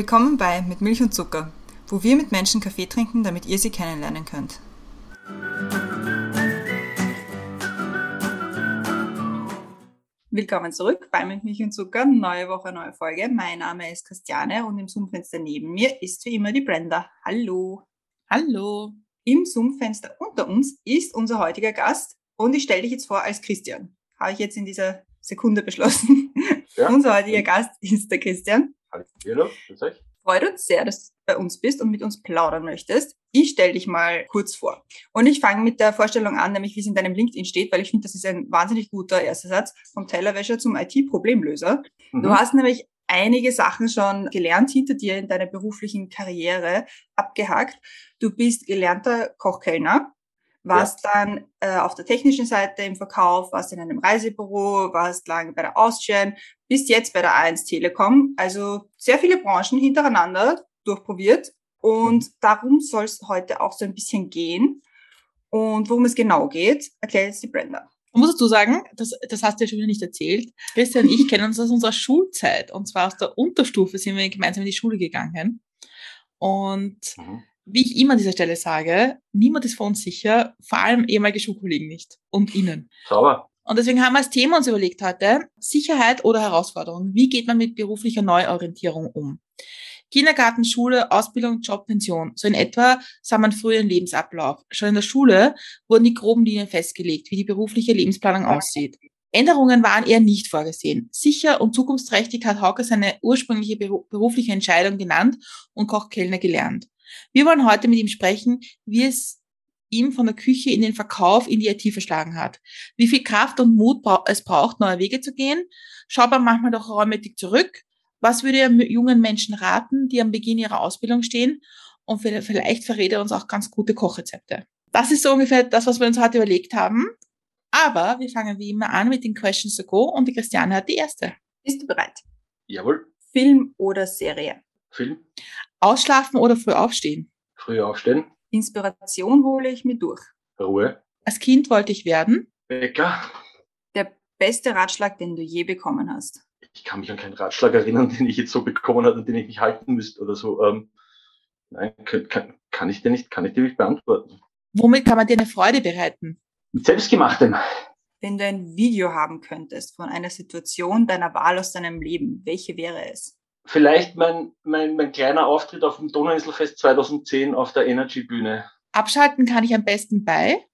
Willkommen bei Mit Milch und Zucker, wo wir mit Menschen Kaffee trinken, damit ihr sie kennenlernen könnt. Willkommen zurück bei Mit Milch und Zucker, neue Woche, neue Folge. Mein Name ist Christiane und im Zoom-Fenster neben mir ist wie immer die Brenda. Hallo. Hallo. Im Zoom-Fenster unter uns ist unser heutiger Gast und ich stelle dich jetzt vor als Christian. Habe ich jetzt in dieser Sekunde beschlossen. Ja. unser heutiger Gast ist der Christian. Hallo, grüß euch. Freut uns sehr, dass du bei uns bist und mit uns plaudern möchtest. Ich stelle dich mal kurz vor. Und ich fange mit der Vorstellung an, nämlich wie es in deinem LinkedIn steht, weil ich finde, das ist ein wahnsinnig guter erster Satz. Vom Tellerwäscher zum IT-Problemlöser. Mhm. Du hast nämlich einige Sachen schon gelernt hinter dir in deiner beruflichen Karriere abgehakt. Du bist gelernter Kochkellner, warst ja. dann äh, auf der technischen Seite im Verkauf, warst in einem Reisebüro, warst lange bei der Austrian, bist jetzt bei der A1 Telekom. Also sehr viele Branchen hintereinander durchprobiert. Und mhm. darum soll es heute auch so ein bisschen gehen. Und worum es genau geht, erklärt jetzt die Brenda. Man muss dazu sagen, das, das hast du ja schon wieder nicht erzählt. Christian und ich kennen uns aus unserer Schulzeit. Und zwar aus der Unterstufe sind wir gemeinsam in die Schule gegangen. Und mhm wie ich immer an dieser Stelle sage, niemand ist vor uns sicher, vor allem ehemalige Schulkollegen nicht und Ihnen. Sauber. Und deswegen haben wir als Thema uns überlegt heute, Sicherheit oder Herausforderung. Wie geht man mit beruflicher Neuorientierung um? Kindergarten, Schule, Ausbildung, Job, Pension. So in etwa sah man früher den Lebensablauf. Schon in der Schule wurden die groben Linien festgelegt, wie die berufliche Lebensplanung aussieht. Änderungen waren eher nicht vorgesehen. Sicher und zukunftsträchtig hat Hauke seine ursprüngliche berufliche Entscheidung genannt und Kochkellner gelernt. Wir wollen heute mit ihm sprechen, wie es ihm von der Küche in den Verkauf in die IT verschlagen hat. Wie viel Kraft und Mut es braucht, neue Wege zu gehen. Schaut man manchmal doch räummäßig zurück. Was würde er jungen Menschen raten, die am Beginn ihrer Ausbildung stehen? Und vielleicht verrät er uns auch ganz gute Kochrezepte. Das ist so ungefähr das, was wir uns heute überlegt haben. Aber wir fangen wie immer an mit den Questions to Go und die Christiane hat die erste. Bist du bereit? Jawohl. Film oder Serie? Film. Ausschlafen oder früh aufstehen? Früh aufstehen. Inspiration hole ich mir durch. Ruhe. Als Kind wollte ich werden? Bäcker. Der beste Ratschlag, den du je bekommen hast? Ich kann mich an keinen Ratschlag erinnern, den ich jetzt so bekommen habe und den ich nicht halten müsste oder so. Ähm, nein, kann, kann, ich dir nicht, kann ich dir nicht beantworten. Womit kann man dir eine Freude bereiten? Mit selbstgemachtem. Wenn du ein Video haben könntest von einer Situation deiner Wahl aus deinem Leben, welche wäre es? Vielleicht mein, mein, mein kleiner Auftritt auf dem Donauinselfest 2010 auf der Energy-Bühne. Abschalten kann ich am besten bei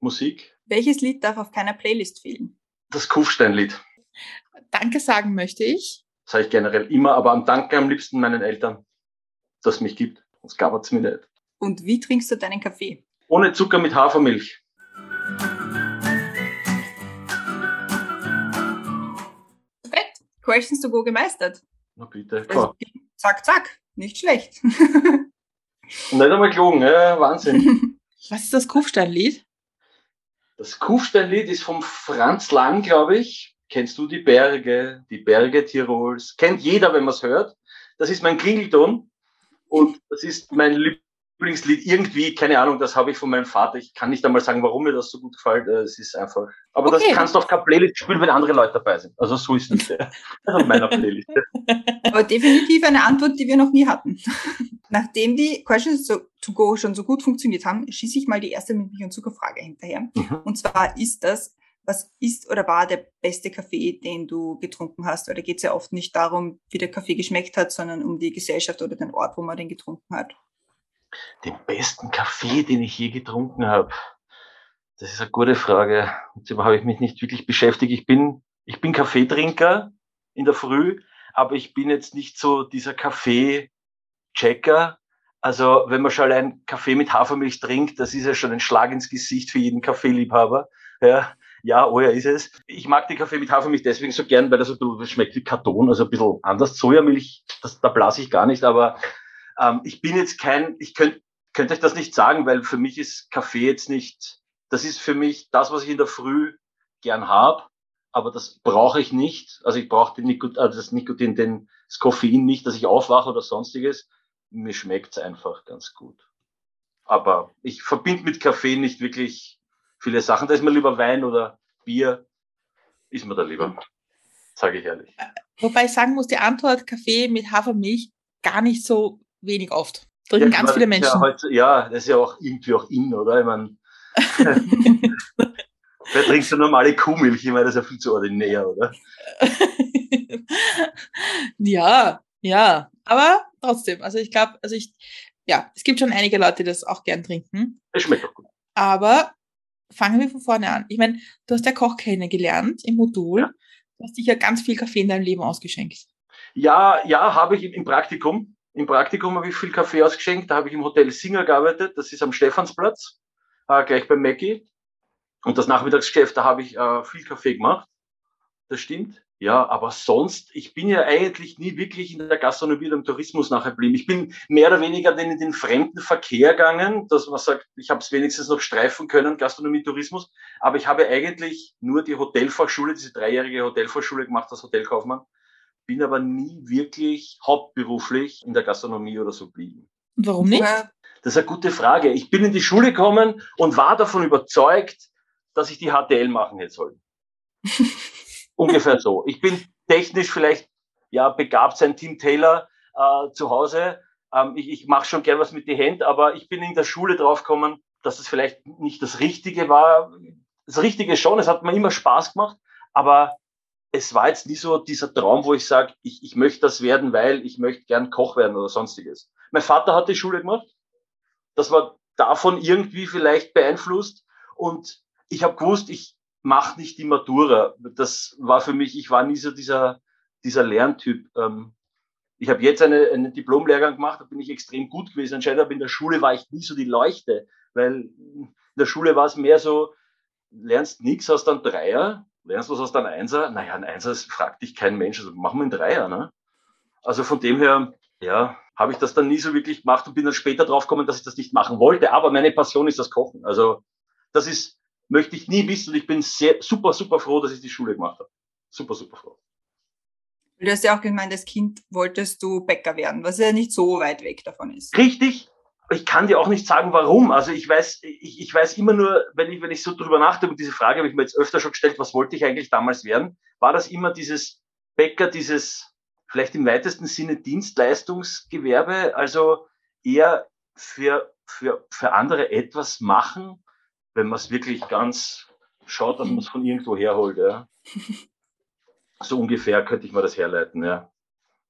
Musik. Welches Lied darf auf keiner Playlist fehlen? Das Kufstein-Lied. Danke sagen möchte ich. Sage ich generell immer, aber am Danke am liebsten meinen Eltern, dass es mich gibt. Sonst gab es mir nicht. Und wie trinkst du deinen Kaffee? Ohne Zucker mit Hafermilch. Perfekt. Questions to go gemeistert. Na bitte, klar. zack, zack, nicht schlecht. nicht einmal gelogen, ja, Wahnsinn. Was ist das Kufsteinlied? Das Kufsteinlied ist vom Franz Lang, glaube ich. Kennst du die Berge, die Berge Tirols? Kennt jeder, wenn man es hört. Das ist mein Klingelton und das ist mein Lieblingslied irgendwie, keine Ahnung, das habe ich von meinem Vater. Ich kann nicht einmal sagen, warum mir das so gut gefällt. Äh, es ist einfach. Aber okay. das kannst du auf keiner Playlist spielen, wenn andere Leute dabei sind. Also so ist es ja. auf meiner Playlist. Aber definitiv eine Antwort, die wir noch nie hatten. Nachdem die Questions to Go schon so gut funktioniert haben, schieße ich mal die erste Milch- und Zuckerfrage hinterher. Mhm. Und zwar ist das, was ist oder war der beste Kaffee, den du getrunken hast? Weil da geht es ja oft nicht darum, wie der Kaffee geschmeckt hat, sondern um die Gesellschaft oder den Ort, wo man den getrunken hat den besten Kaffee, den ich je getrunken habe? Das ist eine gute Frage. Mit dem habe ich mich nicht wirklich beschäftigt. Ich bin, ich bin Kaffeetrinker in der Früh, aber ich bin jetzt nicht so dieser Kaffee-Checker. Also wenn man schon allein Kaffee mit Hafermilch trinkt, das ist ja schon ein Schlag ins Gesicht für jeden Kaffeeliebhaber. Ja, ja, oh ja, ist es. Ich mag den Kaffee mit Hafermilch deswegen so gern, weil das, so, das schmeckt wie Karton, also ein bisschen anders. Sojamilch, das, da blase ich gar nicht, aber ähm, ich bin jetzt kein, ich könnte könnt euch das nicht sagen, weil für mich ist Kaffee jetzt nicht, das ist für mich das, was ich in der Früh gern habe, aber das brauche ich nicht. Also ich brauche den Nikot also das Nikotin, den, das Koffein nicht, dass ich aufwache oder sonstiges. Mir schmeckt's einfach ganz gut. Aber ich verbinde mit Kaffee nicht wirklich viele Sachen. Da ist mir lieber Wein oder Bier, ist mir da lieber. Sage ich ehrlich. Wobei ich sagen muss, die Antwort Kaffee mit Hafermilch gar nicht so wenig oft. Trinken Ja, ganz viele meine, ist Menschen. Ja, heutzu- ja, das ist ja auch irgendwie auch in, oder? Ich meine, wer trinkt so normale Kuhmilch? Ich meine, das ist ja viel zu ordinär, oder? ja, ja. Aber trotzdem, also ich glaube, also ich, ja, es gibt schon einige Leute, die das auch gern trinken. Es schmeckt doch gut. Aber fangen wir von vorne an. Ich meine, du hast ja Koch kennengelernt im Modul. Ja. Du hast dich ja ganz viel Kaffee in deinem Leben ausgeschenkt. Ja, ja, habe ich im Praktikum. Im Praktikum habe ich viel Kaffee ausgeschenkt. Da habe ich im Hotel Singer gearbeitet. Das ist am Stephansplatz, äh, gleich bei Mackie. Und das Nachmittagsgeschäft, da habe ich äh, viel Kaffee gemacht. Das stimmt. Ja, aber sonst, ich bin ja eigentlich nie wirklich in der Gastronomie oder im Tourismus nachher geblieben. Ich bin mehr oder weniger in den fremden Verkehr gegangen, dass man sagt, ich habe es wenigstens noch streifen können, Gastronomie, Tourismus. Aber ich habe eigentlich nur die Hotelfachschule, diese dreijährige Hotelfachschule gemacht als Hotelkaufmann bin aber nie wirklich hauptberuflich in der Gastronomie oder so geblieben. Und warum nicht? Das ist eine gute Frage. Ich bin in die Schule gekommen und war davon überzeugt, dass ich die HTL machen hätte sollen. Ungefähr so. Ich bin technisch vielleicht ja begabt sein Team Taylor äh, zu Hause. Ähm, ich ich mache schon gern was mit die Hand, aber ich bin in der Schule draufgekommen, dass es vielleicht nicht das Richtige war. Das Richtige schon, es hat mir immer Spaß gemacht, aber es war jetzt nie so dieser Traum, wo ich sage, ich, ich möchte das werden, weil ich möchte gern Koch werden oder sonstiges. Mein Vater hat die Schule gemacht. Das war davon irgendwie vielleicht beeinflusst. Und ich habe gewusst, ich mache nicht die Matura. Das war für mich, ich war nie so dieser, dieser Lerntyp. Ähm, ich habe jetzt eine, einen Diplomlehrgang gemacht, da bin ich extrem gut gewesen anscheinend, aber in der Schule war ich nie so die Leuchte, weil in der Schule war es mehr so, lernst nichts aus dann Dreier, lernst was aus dann Einser. Naja, ein Einser fragt dich kein Mensch, also machen wir einen Dreier. Ne? Also von dem her, ja, habe ich das dann nie so wirklich gemacht und bin dann später drauf gekommen, dass ich das nicht machen wollte. Aber meine Passion ist das Kochen. Also das ist, möchte ich nie wissen und ich bin sehr, super, super froh, dass ich die Schule gemacht habe. Super, super froh. Du hast ja auch gemeint, als Kind wolltest du Bäcker werden, was ja nicht so weit weg davon ist. Richtig. Ich kann dir auch nicht sagen, warum. Also ich weiß, ich, ich weiß immer nur, wenn ich, wenn ich so drüber nachdenke, diese Frage habe ich mir jetzt öfter schon gestellt, was wollte ich eigentlich damals werden? War das immer dieses Bäcker, dieses vielleicht im weitesten Sinne Dienstleistungsgewerbe, also eher für, für, für andere etwas machen, wenn man es wirklich ganz schaut, dass man es von irgendwo herholt, ja. So ungefähr könnte ich mir das herleiten, ja.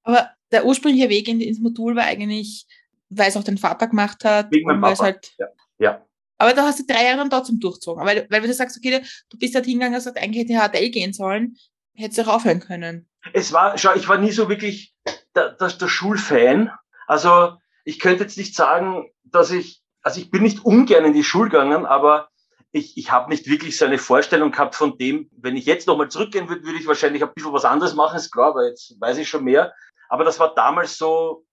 Aber der ursprüngliche Weg in, ins Modul war eigentlich, weil es auch dein Vater gemacht hat. Wegen meinem Papa. Halt, Ja. aber da hast du drei Jahre dann trotzdem durchzogen. Weil, weil du sagst, okay, du bist halt hingegangen und hast gesagt, eigentlich hätte HTL gehen sollen, hättest du auch aufhören können. es war, schau, ich war nie so wirklich der, der, der Schulfan. Also ich könnte jetzt nicht sagen, dass ich, also ich bin nicht ungern in die Schule gegangen, aber ich, ich habe nicht wirklich so eine Vorstellung gehabt von dem, wenn ich jetzt nochmal zurückgehen würde, würde ich wahrscheinlich ein bisschen was anderes machen, ist klar, weil jetzt weiß ich schon mehr. Aber das war damals so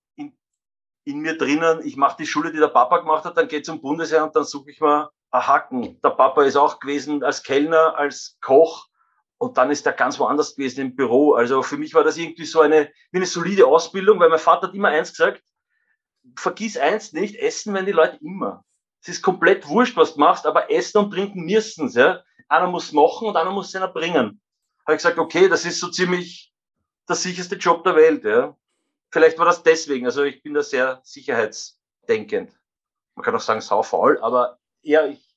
in, mir drinnen, ich mache die Schule, die der Papa gemacht hat, dann geht's zum Bundesheer und dann suche ich mal ein Hacken. Der Papa ist auch gewesen als Kellner, als Koch und dann ist er ganz woanders gewesen im Büro. Also für mich war das irgendwie so eine, wie eine solide Ausbildung, weil mein Vater hat immer eins gesagt, vergiss eins nicht, essen werden die Leute immer. Es ist komplett wurscht, was du machst, aber essen und trinken müssen's, ja. Einer muss machen und einer muss es einer bringen. Habe ich gesagt, okay, das ist so ziemlich der sicherste Job der Welt, ja. Vielleicht war das deswegen, also ich bin da sehr sicherheitsdenkend. Man kann auch sagen saufaul, aber eher, ich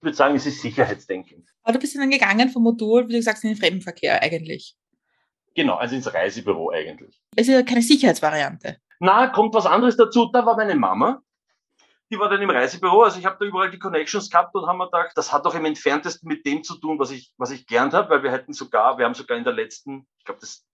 würde sagen, es ist sicherheitsdenkend. Aber du bist dann gegangen vom Modul, wie du sagst, in den Fremdenverkehr eigentlich. Genau, also ins Reisebüro eigentlich. Es ist ja keine Sicherheitsvariante. Na, kommt was anderes dazu. Da war meine Mama. Die war dann im Reisebüro. Also ich habe da überall die Connections gehabt und haben mir gedacht, das hat doch im entferntesten mit dem zu tun, was ich, was ich gelernt habe, weil wir hätten sogar, wir haben sogar in der letzten, ich glaube, das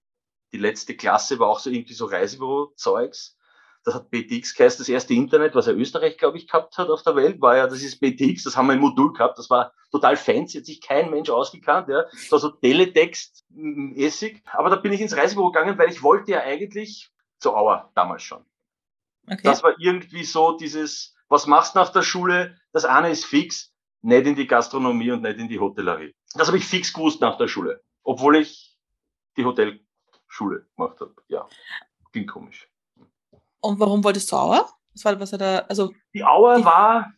die letzte Klasse war auch so irgendwie so Reisebüro-Zeugs. Das hat BTX geheißen, das erste Internet, was ja Österreich, glaube ich, gehabt hat auf der Welt, war ja, das ist BTX, das haben wir im Modul gehabt, das war total fancy, hat sich kein Mensch ausgekannt, ja. Das war so Teletext, mäßig. Aber da bin ich ins Reisebüro gegangen, weil ich wollte ja eigentlich zur Auer damals schon. Okay. Das war irgendwie so dieses, was machst du nach der Schule? Das eine ist fix, nicht in die Gastronomie und nicht in die Hotellerie. Das habe ich fix gewusst nach der Schule, obwohl ich die Hotelschule gemacht habe. Ja, klingt komisch. Und warum wolltest du Auer? Was war, was er da, also Die Auer Die- war,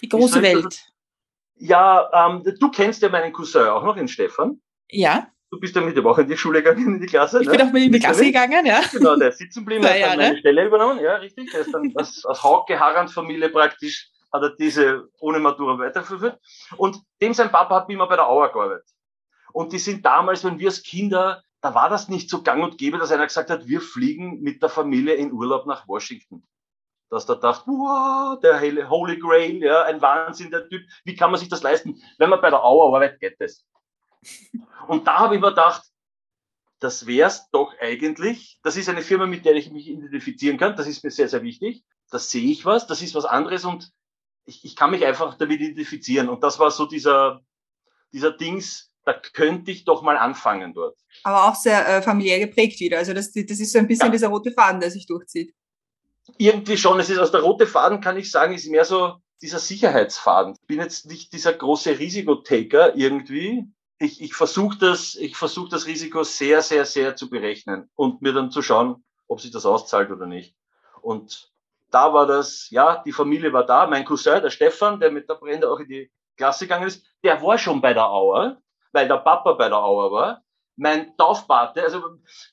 die große ich das Welt. ja, ähm, du kennst ja meinen Cousin auch noch, den Stefan. Ja, du bist ja mit dem auch in die Schule gegangen, in die Klasse. Ich ne? bin auch mit in die Klasse gegangen, ja. Genau, der ist sitzen geblieben, hat dann meine Stelle übernommen, ja, richtig. Der ist dann aus, aus Hauke Harans Familie praktisch, hat er diese ohne Matura weitergeführt. Und dem sein Papa hat immer bei der Auer gearbeitet. Und die sind damals, wenn wir als Kinder, da war das nicht so gang und gäbe, dass einer gesagt hat, wir fliegen mit der Familie in Urlaub nach Washington dass der dachte, wow, der Holy Grail, ja, ein Wahnsinn, der Typ, wie kann man sich das leisten? Wenn man bei der Auer arbeitet, geht das. Und da habe ich mir gedacht, das wär's doch eigentlich. Das ist eine Firma, mit der ich mich identifizieren kann. Das ist mir sehr, sehr wichtig. Da sehe ich was, das ist was anderes und ich, ich kann mich einfach damit identifizieren. Und das war so dieser, dieser Dings, da könnte ich doch mal anfangen dort. Aber auch sehr äh, familiär geprägt wieder. Also das, das ist so ein bisschen ja. dieser rote Faden, der sich durchzieht irgendwie schon, es ist aus der rote Faden, kann ich sagen, ist mehr so dieser Sicherheitsfaden. Ich bin jetzt nicht dieser große Risikotaker irgendwie. Ich, ich versuche das, ich versuche das Risiko sehr, sehr, sehr zu berechnen und mir dann zu schauen, ob sich das auszahlt oder nicht. Und da war das, ja, die Familie war da. Mein Cousin, der Stefan, der mit der Brenda auch in die Klasse gegangen ist, der war schon bei der Auer, weil der Papa bei der Auer war. Mein Taufpate, also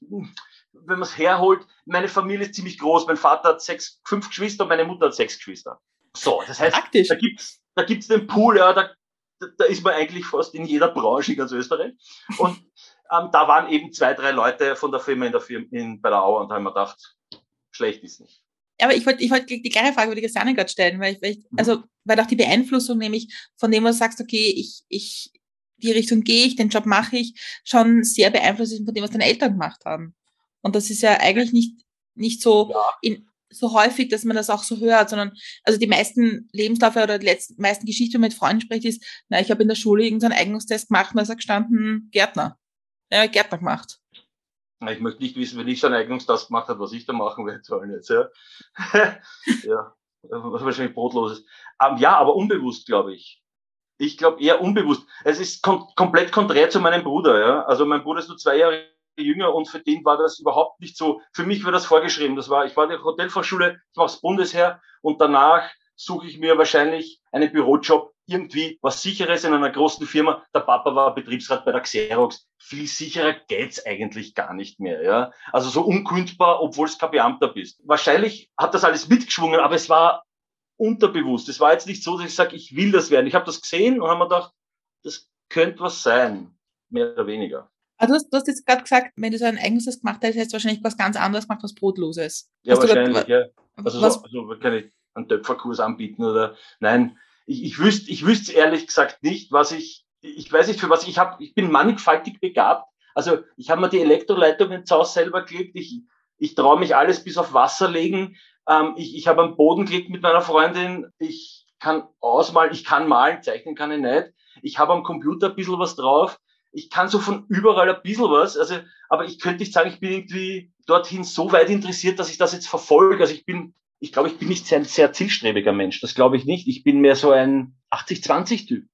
wenn man es herholt, meine Familie ist ziemlich groß. Mein Vater hat sechs, fünf Geschwister und meine Mutter hat sechs Geschwister. So, das heißt, Praktisch. da gibt's, da gibt's den Pool, ja, da, da ist man eigentlich fast in jeder Branche in ganz Österreich. Und ähm, da waren eben zwei, drei Leute von der Firma in der Firma in, bei der Auer und da haben wir gedacht, schlecht ist nicht. Aber ich wollte ich wollte die gleiche Frage über die Christiane gerade stellen, weil ich, weil ich also weil auch die Beeinflussung nämlich von dem, was du sagst, okay, ich, ich, die Richtung gehe ich, den Job mache ich, schon sehr beeinflusst ist von dem, was deine Eltern gemacht haben. Und das ist ja eigentlich nicht, nicht so, ja. in, so häufig, dass man das auch so hört, sondern also die meisten Lebensläufe oder die letzten, meisten Geschichten, wenn man mit Freunden spricht, ist, na, ich habe in der Schule irgendeinen Eignungstest gemacht und da ist gestanden, Gärtner. Ja, Gärtner gemacht. Ich möchte nicht wissen, wenn ich so einen Eignungstest gemacht habe, was ich da machen werde sollen jetzt, ja. ja, was wahrscheinlich brotlos ist. Um, ähm, ja, aber unbewusst, glaube ich. Ich glaube eher unbewusst. Es ist kom komplett konträr zu meinem Bruder, ja. Also mein Bruder ist nur zwei Jahre jünger und für den war das überhaupt nicht so. Für mich war das vorgeschrieben. Das war, ich war in der Hotelfachschule, ich war aufs Bundesheer und danach suche ich mir wahrscheinlich einen Bürojob, irgendwie was sicheres in einer großen Firma. Der Papa war Betriebsrat bei der Xerox. Viel sicherer geht's eigentlich gar nicht mehr, ja. Also so unkündbar, obwohl es kein Beamter bist. Wahrscheinlich hat das alles mitgeschwungen, aber es war unterbewusst. Es war jetzt nicht so, dass ich sage, ich will das werden. Ich habe das gesehen und habe mir gedacht, das könnte was sein, mehr oder weniger. Du hast, du hast jetzt gerade gesagt, wenn du so ein eigenes gemacht hättest, hättest du wahrscheinlich was ganz anderes gemacht, was Brotloses. Ja, hast wahrscheinlich, grad, ja. Also, was, so, also kann ich einen Töpferkurs anbieten oder nein. Ich, ich wüsste, ich wüsste ehrlich gesagt nicht, was ich, ich weiß nicht für was ich habe. Ich bin mannigfaltig begabt. Also ich habe mir die Elektroleitung ins Haus selber gelegt. Ich, ich traue mich alles bis auf Wasser legen. Ähm, ich ich habe am Boden gelegt mit meiner Freundin. Ich kann ausmalen, ich kann malen, zeichnen kann ich nicht. Ich habe am Computer ein bisschen was drauf ich kann so von überall ein bisschen was, also, aber ich könnte nicht sagen, ich bin irgendwie dorthin so weit interessiert, dass ich das jetzt verfolge. Also ich bin, ich glaube, ich bin nicht sehr, ein sehr zielstrebiger Mensch. Das glaube ich nicht. Ich bin mehr so ein 80-20-Typ.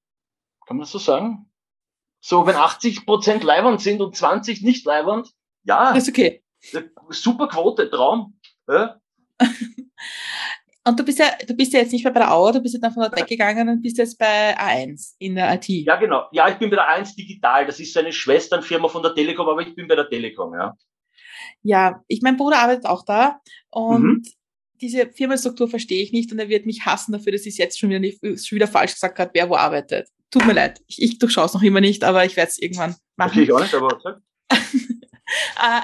Kann man das so sagen? So, wenn 80 Prozent leibernd sind und 20 nicht leibernd, ja. ist okay. Super Quote, Traum. Ja. Und du bist ja, du bist ja jetzt nicht mehr bei der Auer, du bist ja dann von dort weggegangen und bist jetzt bei A1 in der IT. Ja, genau. Ja, ich bin bei der A1 Digital. Das ist so eine Schwesternfirma von der Telekom, aber ich bin bei der Telekom, ja. Ja, ich, mein Bruder arbeitet auch da und mhm. diese Firmenstruktur verstehe ich nicht und er wird mich hassen dafür, dass ich jetzt schon wieder, nicht, schon wieder falsch gesagt habe, wer wo arbeitet. Tut mir leid. Ich, ich durchschaue es noch immer nicht, aber ich werde es irgendwann machen. Okay, ich auch nicht, aber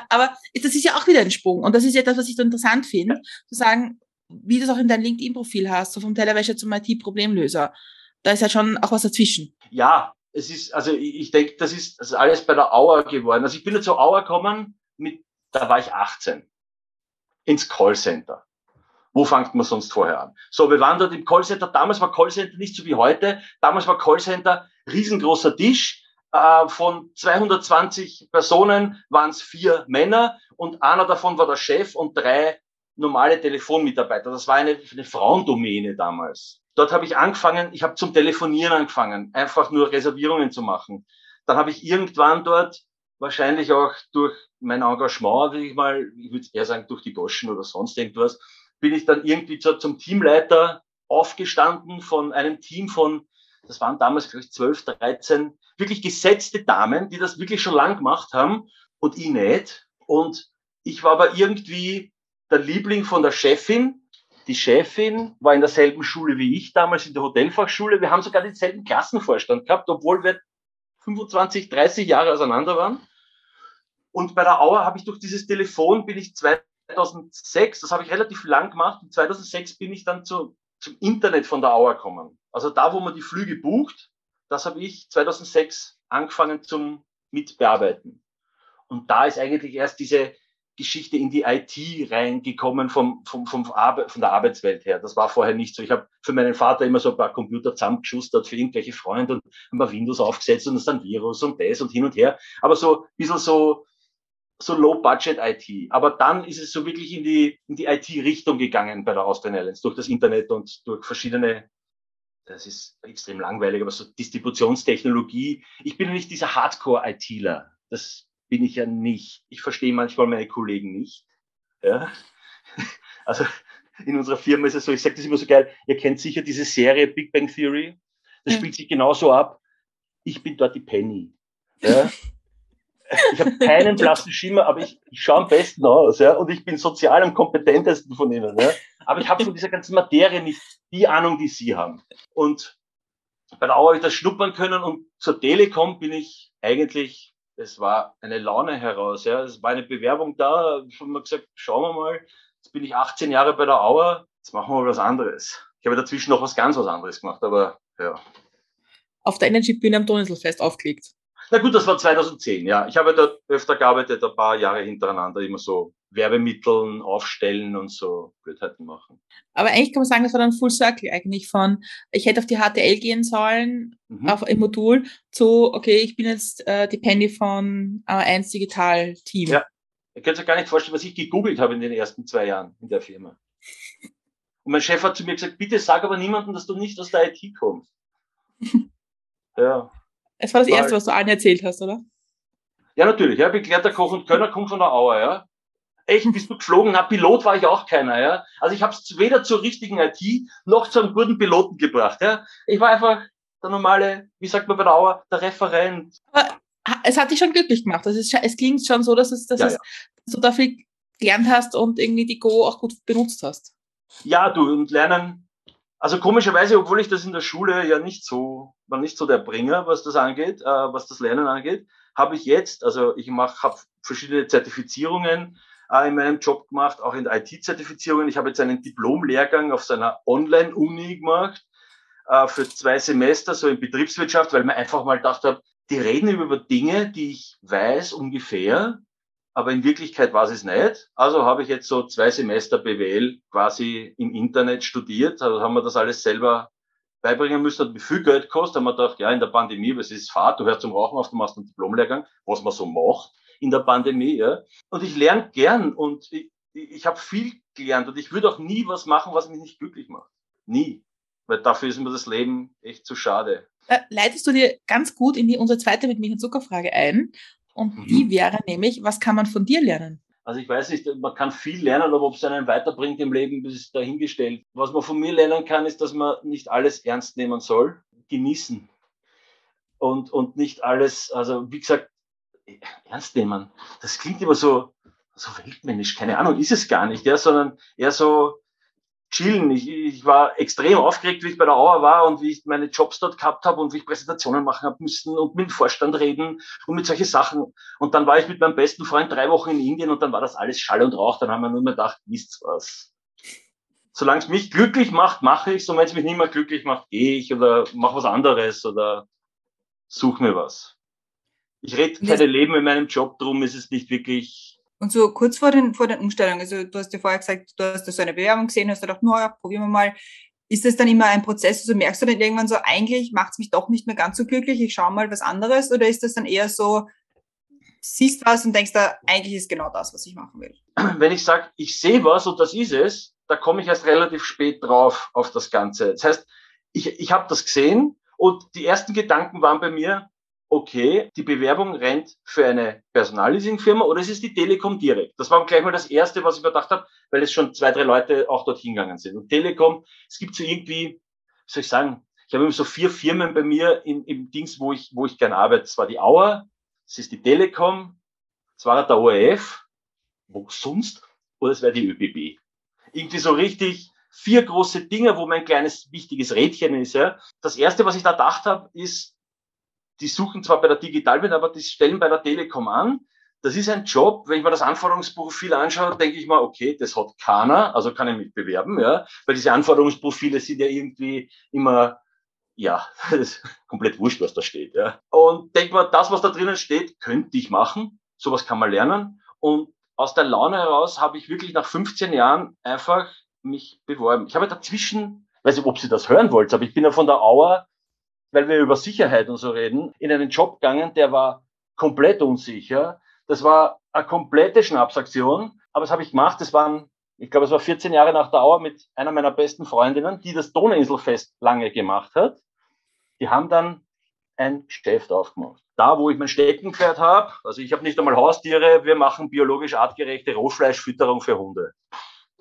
aber das ist ja auch wieder ein Sprung. Und das ist etwas, was ich so interessant finde, zu sagen, wie du es auch in deinem LinkedIn-Profil hast, so vom Tellerwäscher zum IT-Problemlöser. Da ist halt schon auch was dazwischen. Ja, es ist, also ich, ich denke, das ist, das ist alles bei der Auer geworden. Also ich bin jetzt zur Auer gekommen, mit, da war ich 18. Ins Callcenter. Wo fängt man sonst vorher an? So, wir waren dort im Callcenter. Damals war Callcenter nicht so wie heute. Damals war Callcenter riesengroßer Tisch. Äh, von 220 Personen waren es vier Männer und einer davon war der Chef und drei normale Telefonmitarbeiter. Das war eine, eine Frauendomäne damals. Dort habe ich angefangen, ich habe zum Telefonieren angefangen, einfach nur Reservierungen zu machen. Dann habe ich irgendwann dort, wahrscheinlich auch durch mein Engagement, will ich mal, ich würde eher sagen durch die Goschen oder sonst irgendwas, bin ich dann irgendwie zu, zum Teamleiter aufgestanden von einem Team von Das waren damals vielleicht 12, 13 wirklich gesetzte Damen, die das wirklich schon lang gemacht haben und ich nicht. Und ich war aber irgendwie der Liebling von der Chefin. Die Chefin war in derselben Schule wie ich damals in der Hotelfachschule. Wir haben sogar denselben Klassenvorstand gehabt, obwohl wir 25, 30 Jahre auseinander waren. Und bei der Auer habe ich durch dieses Telefon bin ich 2006, das habe ich relativ lang gemacht, und 2006 bin ich dann zu, zum Internet von der Auer gekommen. Also da, wo man die Flüge bucht, das habe ich 2006 angefangen zum Mitbearbeiten. Und da ist eigentlich erst diese Geschichte in die IT reingekommen vom, vom, vom Arbe von der Arbeitswelt her. Das war vorher nicht so. Ich habe für meinen Vater immer so ein paar Computer zusammengeschustert für irgendwelche Freunde und ein paar Windows aufgesetzt und dann Virus und das und hin und her. Aber so ein bisschen so, so Low-Budget IT. Aber dann ist es so wirklich in die, in die IT-Richtung gegangen bei der Austrian Airlines, durch das Internet und durch verschiedene das ist extrem langweilig, aber so Distributionstechnologie. Ich bin nicht dieser Hardcore-ITler. Das bin ich ja nicht. Ich verstehe manchmal meine Kollegen nicht. Ja? Also in unserer Firma ist es so, ich sage das immer so geil, ihr kennt sicher diese Serie Big Bang Theory. Das ja. spielt sich genauso ab. Ich bin dort die Penny. Ja? Ich habe keinen blassen Schimmer, aber ich, ich schaue am besten aus, ja, und ich bin sozial am kompetentesten von ihnen, ja. Aber ich habe von dieser ganzen Materie nicht die Ahnung, die sie haben. Und bei der Auer habe ich das schnuppern können und zur Telekom bin ich eigentlich es war eine Laune heraus. Ja. Es war eine Bewerbung da, schon mal gesagt, schauen wir mal, jetzt bin ich 18 Jahre bei der Auer, jetzt machen wir mal was anderes. Ich habe dazwischen noch was ganz was anderes gemacht, aber ja. Auf der Energy-Bühne am Donnerselfest aufgelegt. Na gut, das war 2010, ja. Ich habe dort öfter gearbeitet, ein paar Jahre hintereinander, immer so Werbemitteln aufstellen und so Blödheiten machen. Aber eigentlich kann man sagen, das war dann Full Circle eigentlich von, ich hätte auf die HTL gehen sollen, mhm. auf im Modul, zu, okay, ich bin jetzt äh, die Penny von A1 Digital Team. Ja, ihr könnt euch gar nicht vorstellen, was ich gegoogelt habe in den ersten zwei Jahren in der Firma. Und mein Chef hat zu mir gesagt, bitte sag aber niemandem, dass du nicht aus der IT kommst. ja. Es war das Erste, was du allen erzählt hast, oder? Ja, natürlich. Ja, beklärter Koch und Könner kommt von der Auer, ja. Echt, bist du geflogen? Na, Pilot war ich auch keiner, ja. Also ich habe es weder zur richtigen IT noch zu einem guten Piloten gebracht, ja. Ich war einfach der normale, wie sagt man bei der Auer, der Referent. Aber es hat dich schon glücklich gemacht. Das ist, es klingt schon so, dass, es, dass, ja, es, ja. dass du da viel gelernt hast und irgendwie die Go auch gut benutzt hast. Ja, du, und lernen, also komischerweise, obwohl ich das in der Schule ja nicht so, war nicht so der Bringer, was das angeht, äh, was das Lernen angeht, habe ich jetzt, also ich mache, habe verschiedene Zertifizierungen, äh, in meinem Job gemacht, auch in IT-Zertifizierungen. Ich habe jetzt einen Diplomlehrgang auf seiner Online-Uni gemacht äh, für zwei Semester, so in Betriebswirtschaft, weil mir einfach mal gedacht habe, die reden über Dinge, die ich weiß ungefähr, aber in Wirklichkeit weiß ich es nicht. Also habe ich jetzt so zwei Semester BWL quasi im Internet studiert. Also haben wir das alles selber beibringen müssen, hat mir viel Geld gekostet. Haben wir gedacht, ja, in der Pandemie, was ist Fahrt, du hörst zum Rauchen auf, du machst einen Diplomlehrgang, was man so macht in der Pandemie. Ja. Und ich lerne gern und ich, ich habe viel gelernt und ich würde auch nie was machen, was mich nicht glücklich macht. Nie. Weil dafür ist mir das Leben echt zu schade. Äh, leitest du dir ganz gut in die, unsere zweite mit Milch und Zuckerfrage ein. Und mhm. die wäre nämlich, was kann man von dir lernen? Also ich weiß nicht, man kann viel lernen, aber ob es einen weiterbringt im Leben, das ist dahingestellt. Was man von mir lernen kann, ist, dass man nicht alles ernst nehmen soll, genießen. Und, und nicht alles, also wie gesagt, ernst nehmen. Das klingt immer so, so weltmännisch, keine Ahnung, ist es gar nicht, ja, sondern eher so chillen. Ich, ich war extrem aufgeregt, wie ich bei der Auer war und wie ich meine Jobs dort gehabt habe und wie ich Präsentationen machen habe müssen und mit dem Vorstand reden und mit solchen Sachen. Und dann war ich mit meinem besten Freund drei Wochen in Indien und dann war das alles Schall und Rauch. Dann haben wir nur mehr gedacht, wisst was. Solange es mich glücklich macht, mache ich es. Und wenn es mich nicht mehr glücklich macht, gehe ich oder mache was anderes oder suche mir was. Ich rede keine Leben in meinem Job, drum ist es nicht wirklich. Und so kurz vor den, vor den Umstellungen, also du hast ja vorher gesagt, du hast da so eine Bewerbung gesehen, hast gedacht, naja, probieren wir mal. Ist das dann immer ein Prozess, also merkst du dann irgendwann so, eigentlich macht es mich doch nicht mehr ganz so glücklich, ich schaue mal was anderes, oder ist das dann eher so, siehst was und denkst da, eigentlich ist genau das, was ich machen will? Wenn ich sage, ich sehe was und das ist es, da komme ich erst relativ spät drauf auf das Ganze. Das heißt, ich, ich habe das gesehen und die ersten Gedanken waren bei mir, okay, die Bewerbung rennt für eine Personalleasingfirma oder es ist die Telekom direkt. Das war gleich mal das Erste, was ich mir gedacht habe, weil es schon zwei, drei Leute auch dort hingegangen sind. Und Telekom, es gibt so irgendwie, wie soll ich sagen, Ich habe eben so vier Firmen bei mir im, im Dings, wo ich, wo ich gern arbeite. Das war die Auer, das ist die Telekom, das war der ORF, wo sonst, oder es wäre die ÖBB. Irgendwie so richtig vier große Dinge, wo mein kleines wichtiges Rädchen ist. Ja. Das erste, was ich da gedacht habe, ist, die suchen zwar bei der Digitalwelt, aber die stellen bei der Telekom an. Das ist ein Job, wenn ich mir das Anforderungsprofil anschaue, denke ich mal, okay, das hat keiner, also kann ich mich bewerben, ja, weil diese Anforderungsprofile sind ja irgendwie immer, ja, das ist komplett wurscht, was da steht, ja. Und denke mal, das, was da drinnen steht, könnte ich machen. Sowas kann man lernen. Und aus der Laune heraus habe ich wirklich nach 15 Jahren einfach mich beworben. Ich habe dazwischen, weiß nicht, ob Sie das hören wollt, aber ich bin ja von der Auer weil wir über Sicherheit und so reden, in einen Job gegangen, der war komplett unsicher. Das war eine komplette Schnapsaktion, aber das habe ich gemacht. Das waren, ich glaube, es war 14 Jahre nach der Auer mit einer meiner besten Freundinnen, die das Donauinselfest lange gemacht hat. Die haben dann ein Geschäft aufgemacht. Da, wo ich mein Steckenpferd habe, also ich habe nicht einmal Haustiere, wir machen biologisch artgerechte Rohfleischfütterung für Hunde.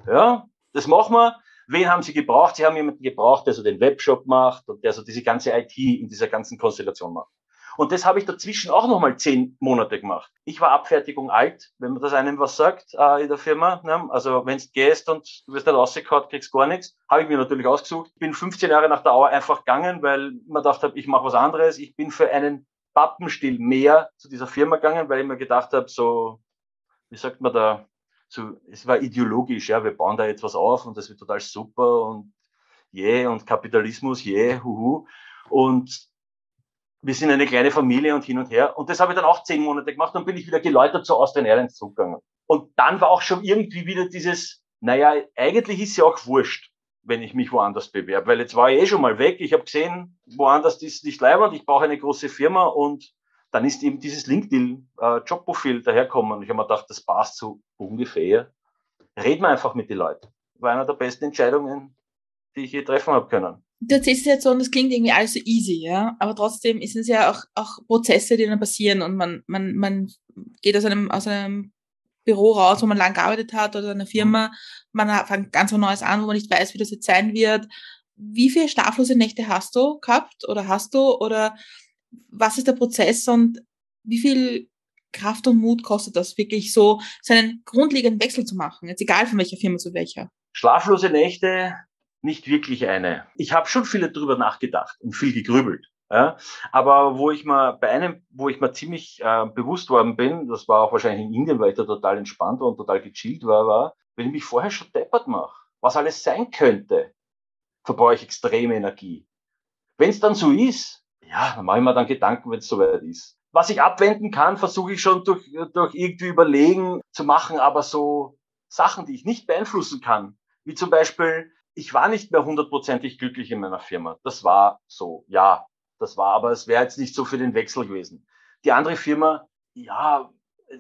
Ja, das machen wir. Wen haben Sie gebraucht? Sie haben jemanden gebraucht, der so den Webshop macht und der so diese ganze IT in dieser ganzen Konstellation macht. Und das habe ich dazwischen auch nochmal zehn Monate gemacht. Ich war Abfertigung alt, wenn man das einem was sagt äh, in der Firma. Ne? Also wenn du gehst und du wirst nicht rausgehauen, kriegst gar nichts. Habe ich mir natürlich ausgesucht. Bin 15 Jahre nach der Auer einfach gegangen, weil man dachte, ich mache was anderes. Ich bin für einen Pappenstiel mehr zu dieser Firma gegangen, weil ich mir gedacht habe, so, wie sagt man da, so, es war ideologisch, ja, wir bauen da jetzt was auf und das wird total super und yeah, und Kapitalismus, yeah, huhu. Und wir sind eine kleine Familie und hin und her. Und das habe ich dann auch zehn Monate gemacht und bin ich wieder geläutert zu Austrian Airlines zurückgegangen. Und dann war auch schon irgendwie wieder dieses, naja, eigentlich ist ja auch wurscht, wenn ich mich woanders bewerbe, weil jetzt war ich eh schon mal weg. Ich habe gesehen, woanders ist nicht leibend, ich brauche eine große Firma und dann ist eben dieses LinkedIn-Jobprofil äh, daherkommen. Und ich habe mir gedacht, das passt so ungefähr. Reden wir einfach mit den Leuten. War einer der besten Entscheidungen, die ich je treffen habe können. Du erzählst es jetzt so und das klingt irgendwie alles so easy, ja. Aber trotzdem ist es ja auch, auch Prozesse, die dann passieren und man, man, man geht aus einem, aus einem Büro raus, wo man lang gearbeitet hat oder einer Firma. Man fängt ganz was Neues an, wo man nicht weiß, wie das jetzt sein wird. Wie viele schlaflose Nächte hast du gehabt oder hast du oder was ist der Prozess und wie viel Kraft und Mut kostet das, wirklich so seinen grundlegenden Wechsel zu machen, jetzt egal von welcher Firma zu welcher? Schlaflose Nächte, nicht wirklich eine. Ich habe schon viele drüber nachgedacht und viel gegrübelt. Ja, aber wo ich mal bei einem, wo ich mal ziemlich äh, bewusst worden bin, das war auch wahrscheinlich in Indien, weil ich da total entspannt war und total gechillt war, war, wenn ich mich vorher schon deppert mache, was alles sein könnte, verbrauche ich extreme Energie. Wenn es dann so ist, ja, dann mache ich mir dann Gedanken, wenn es soweit ist. Was ich abwenden kann, versuche ich schon durch, durch irgendwie überlegen zu machen, aber so Sachen, die ich nicht beeinflussen kann, wie zum Beispiel, ich war nicht mehr hundertprozentig glücklich in meiner Firma. Das war so, ja, das war, aber es wäre jetzt nicht so für den Wechsel gewesen. Die andere Firma, ja,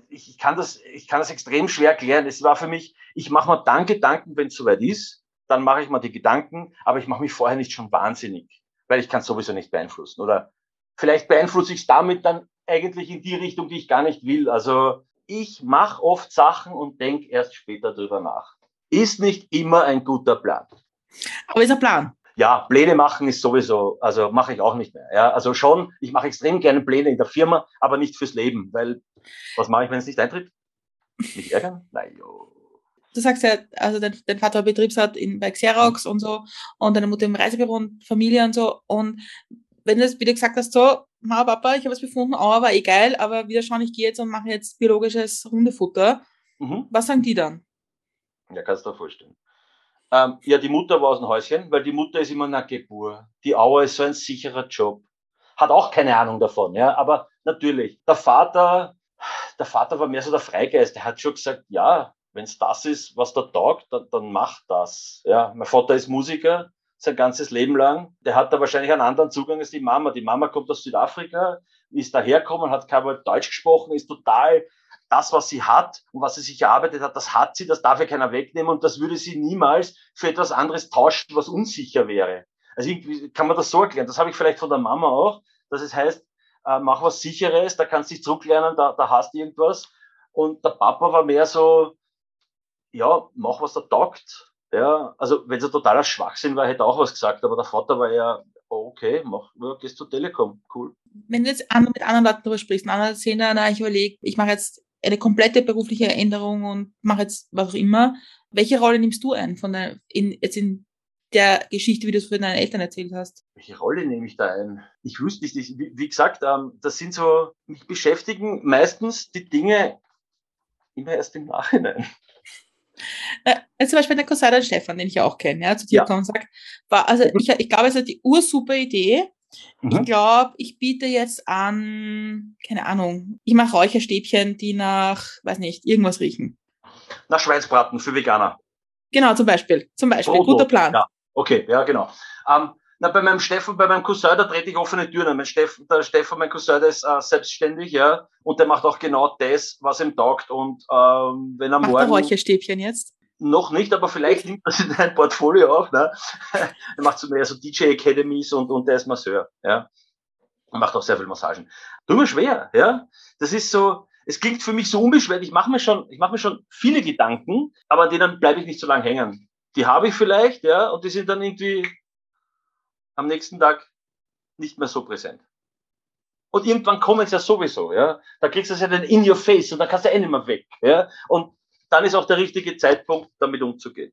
ich, ich, kann das, ich kann das extrem schwer erklären. Es war für mich, ich mache mir dann Gedanken, wenn es soweit ist, dann mache ich mir die Gedanken, aber ich mache mich vorher nicht schon wahnsinnig weil ich kann es sowieso nicht beeinflussen. Oder vielleicht beeinflusse ich es damit dann eigentlich in die Richtung, die ich gar nicht will. Also ich mache oft Sachen und denke erst später drüber nach. Ist nicht immer ein guter Plan. Aber ist ein Plan. Ja, Pläne machen ist sowieso, also mache ich auch nicht mehr. Ja, also schon, ich mache extrem gerne Pläne in der Firma, aber nicht fürs Leben, weil was mache ich, wenn es nicht eintritt? Mich ärgern? Nein, jo du sagst ja, also dein, dein Vater war Betriebsrat in, bei Xerox und so und deine Mutter im Reisebüro und Familie und so. Und wenn du das wieder gesagt hast, so, Ma, Papa, ich habe es befunden, oh, war eh geil, aber wieder schauen, ich gehe jetzt und mache jetzt biologisches Hundefutter. Mhm. Was sagen die dann? Ja, kannst du dir vorstellen. Ähm, ja, die Mutter war aus dem Häuschen, weil die Mutter ist immer eine Geburt. Die Auer ist so ein sicherer Job. Hat auch keine Ahnung davon, ja, aber natürlich. Der Vater, der Vater war mehr so der Freigeist. Der hat schon gesagt, ja, wenn es das ist, was da taugt, dann, dann macht das. Ja, mein Vater ist Musiker sein ganzes Leben lang. Der hat da wahrscheinlich einen anderen Zugang als die Mama. Die Mama kommt aus Südafrika, ist daherkommen, hat kein Wort Deutsch gesprochen, ist total das, was sie hat und was sie sich erarbeitet hat, das hat sie, das darf ja keiner wegnehmen und das würde sie niemals für etwas anderes tauschen, was unsicher wäre. Also irgendwie kann man das so erklären. Das habe ich vielleicht von der Mama auch, dass es heißt, äh, mach was Sicheres, da kannst du dich zurücklernen, da, da hast du irgendwas. Und der Papa war mehr so, ja, mach was da taugt. Ja, also wenn es ein totaler Schwachsinn war, hätte er auch was gesagt, aber der Vater war ja, oh, okay, mach, ja, gehst zur Telekom, cool. Wenn du jetzt mit anderen Leuten darüber sprichst, andere erzählen dann, na, ich überlege, ich mache jetzt eine komplette berufliche Änderung und mache jetzt was auch immer. Welche Rolle nimmst du ein von der, in, jetzt in der Geschichte, wie du es für deine Eltern erzählt hast? Welche Rolle nehme ich da ein? Ich wüsste nicht, ich, wie, wie, gesagt, ähm, das sind so, mich beschäftigen meistens die Dinge immer erst im Nachhinein. Äh, zum Beispiel der Cousin Stefan, den ich ja auch kenne, ja, zu dir ja. kommt und sagt, war, also ich, ich glaube, es ist die ursuper Idee. Mhm. Ich glaube, ich biete jetzt an, keine Ahnung, ich mache Räucherstäbchen, die nach, weiß nicht, irgendwas riechen. Nach Schweinsbraten für Veganer. Genau, zum Beispiel. Zum Beispiel. Brot, Guter Plan. Ja, okay, ja, genau. Ähm, na, bei meinem Steffen, bei meinem Cousin, da trete ich offene Türen. Mein Steffen, der Steffen, mein Cousin, der ist äh, selbstständig, ja, und der macht auch genau das, was ihm taugt. Und ähm, wenn er macht morgen. Räucherstäbchen jetzt? Noch nicht, aber vielleicht nimmt das in dein Portfolio auf. Ne? er macht so mehr so DJ Academies und, und der ist Masseur. Ja? Er macht auch sehr viel Massagen. Mir schwer, ja. Das ist so, es klingt für mich so unbeschwert. Ich mache mir schon, ich mache mir schon viele Gedanken, aber denen bleibe ich nicht so lange hängen. Die habe ich vielleicht, ja, und die sind dann irgendwie am nächsten Tag nicht mehr so präsent. Und irgendwann kommen sie ja sowieso, ja. Da kriegst du es ja dann in your face und dann kannst du ja eh nicht mehr weg, ja. Und dann ist auch der richtige Zeitpunkt, damit umzugehen.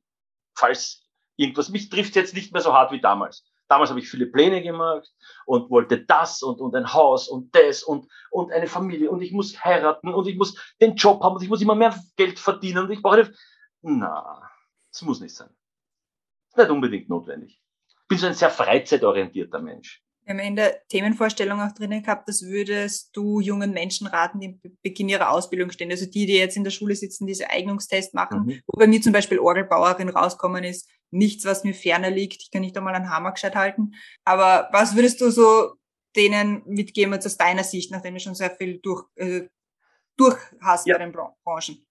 Falls irgendwas, mich trifft jetzt nicht mehr so hart wie damals. Damals habe ich viele Pläne gemacht und wollte das und, und ein Haus und das und, und eine Familie und ich muss heiraten und ich muss den Job haben und ich muss immer mehr Geld verdienen und ich brauche, na, das muss nicht sein. ist nicht unbedingt notwendig. Ich bin so ein sehr freizeitorientierter Mensch. Wir haben in der Themenvorstellung auch drinnen gehabt, das würdest du jungen Menschen raten, die im Beginn ihrer Ausbildung stehen. Also die, die jetzt in der Schule sitzen, diese Eignungstest machen, mhm. wo bei mir zum Beispiel Orgelbauerin rauskommen ist, nichts, was mir ferner liegt. Ich kann nicht einmal einen Hammer gescheit halten. Aber was würdest du so denen mitgeben, jetzt aus deiner Sicht, nachdem du schon sehr viel durch, äh, durch hast ja. bei den Branchen?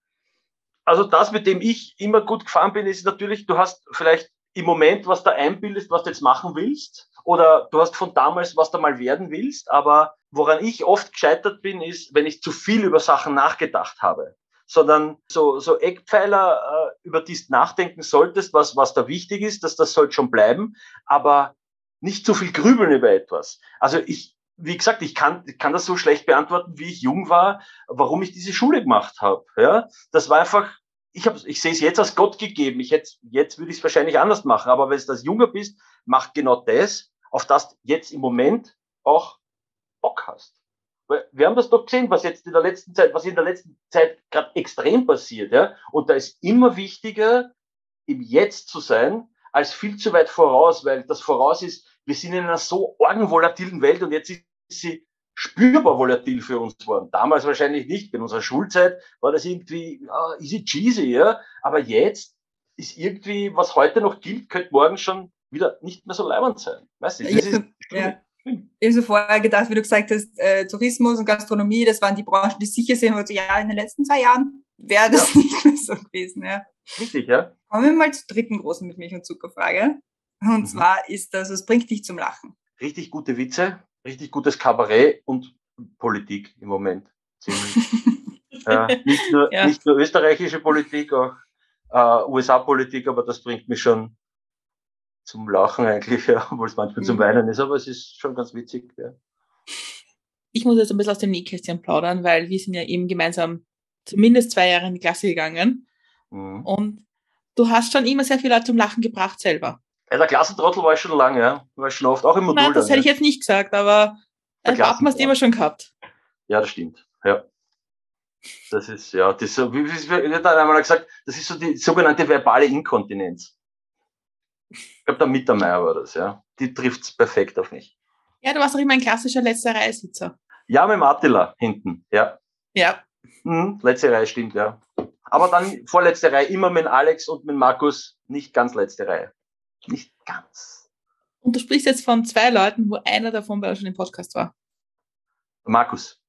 Also das, mit dem ich immer gut gefahren bin, ist natürlich, du hast vielleicht im Moment, was da einbildest, was du jetzt machen willst, oder du hast von damals, was du mal werden willst, aber woran ich oft gescheitert bin, ist, wenn ich zu viel über Sachen nachgedacht habe, sondern so, so Eckpfeiler, äh, über die du nachdenken solltest, was, was da wichtig ist, dass das soll schon bleiben, aber nicht zu viel grübeln über etwas. Also ich, wie gesagt, ich kann, ich kann das so schlecht beantworten, wie ich jung war, warum ich diese Schule gemacht habe. Ja, das war einfach ich, hab, ich sehe es jetzt als Gott gegeben. Ich hätte, jetzt würde ich es wahrscheinlich anders machen. Aber wenn du das Junger bist, mach genau das, auf das jetzt im Moment auch Bock hast. Weil wir haben das doch gesehen, was jetzt in der letzten Zeit, was in der letzten Zeit gerade extrem passiert. Ja? Und da ist immer wichtiger, im Jetzt zu sein, als viel zu weit voraus, weil das Voraus ist, wir sind in einer so orgenvolatilen Welt und jetzt ist sie spürbar volatil für uns waren. Damals wahrscheinlich nicht. In unserer Schulzeit war das irgendwie uh, easy cheesy, ja. Aber jetzt ist irgendwie, was heute noch gilt, könnte morgen schon wieder nicht mehr so leibend sein. Weißt du? Das ja, ist, ja. Ich habe so vorher gedacht, wie du gesagt hast, äh, Tourismus und Gastronomie, das waren die Branchen, die sicher sind, wo so, ja, in den letzten zwei Jahren wäre das ja. nicht mehr so gewesen. Ja. Richtig, ja. Kommen wir mal zur dritten großen mit Milch und Zuckerfrage. Und mhm. zwar ist das, was bringt dich zum Lachen? Richtig gute Witze, richtig gutes Kabarett und Politik im Moment. äh, nicht, nur, ja. nicht nur österreichische Politik, auch äh, USA-Politik, aber das bringt mich schon zum Lachen eigentlich, ja, obwohl es manchmal mhm. zum Weinen ist, aber es ist schon ganz witzig. Ja. Ich muss jetzt ein bisschen aus dem Nähkästchen plaudern, weil wir sind ja eben gemeinsam zumindest zwei Jahre in die Klasse gegangen. Mhm. Und du hast schon immer sehr viel Leute zum Lachen gebracht selber. Ja, der Klassentrottel war ich schon lange, ja. War ich schon oft, auch im Modul. Nein, das dann, hätte ich jetzt nicht gesagt, aber ein Wappen hast du immer schon gehabt. Ja, das stimmt. Ja. Das ist, ja, das wie, wie, wie hat einmal gesagt, das ist so die sogenannte verbale Inkontinenz. Ich glaube, der Mittermeier war das, ja. Die trifft's perfekt auf mich. Ja, du warst doch immer ein klassischer letzter Reihesitzer. Ja, mit dem Attila hinten, ja. Ja. Mhm, letzte Reihe stimmt, ja. Aber dann vorletzte Reihe, immer mit Alex und mit Markus, nicht ganz letzte Reihe. Nicht ganz. Und du sprichst jetzt von zwei Leuten, wo einer davon bei uns schon im Podcast war. Markus.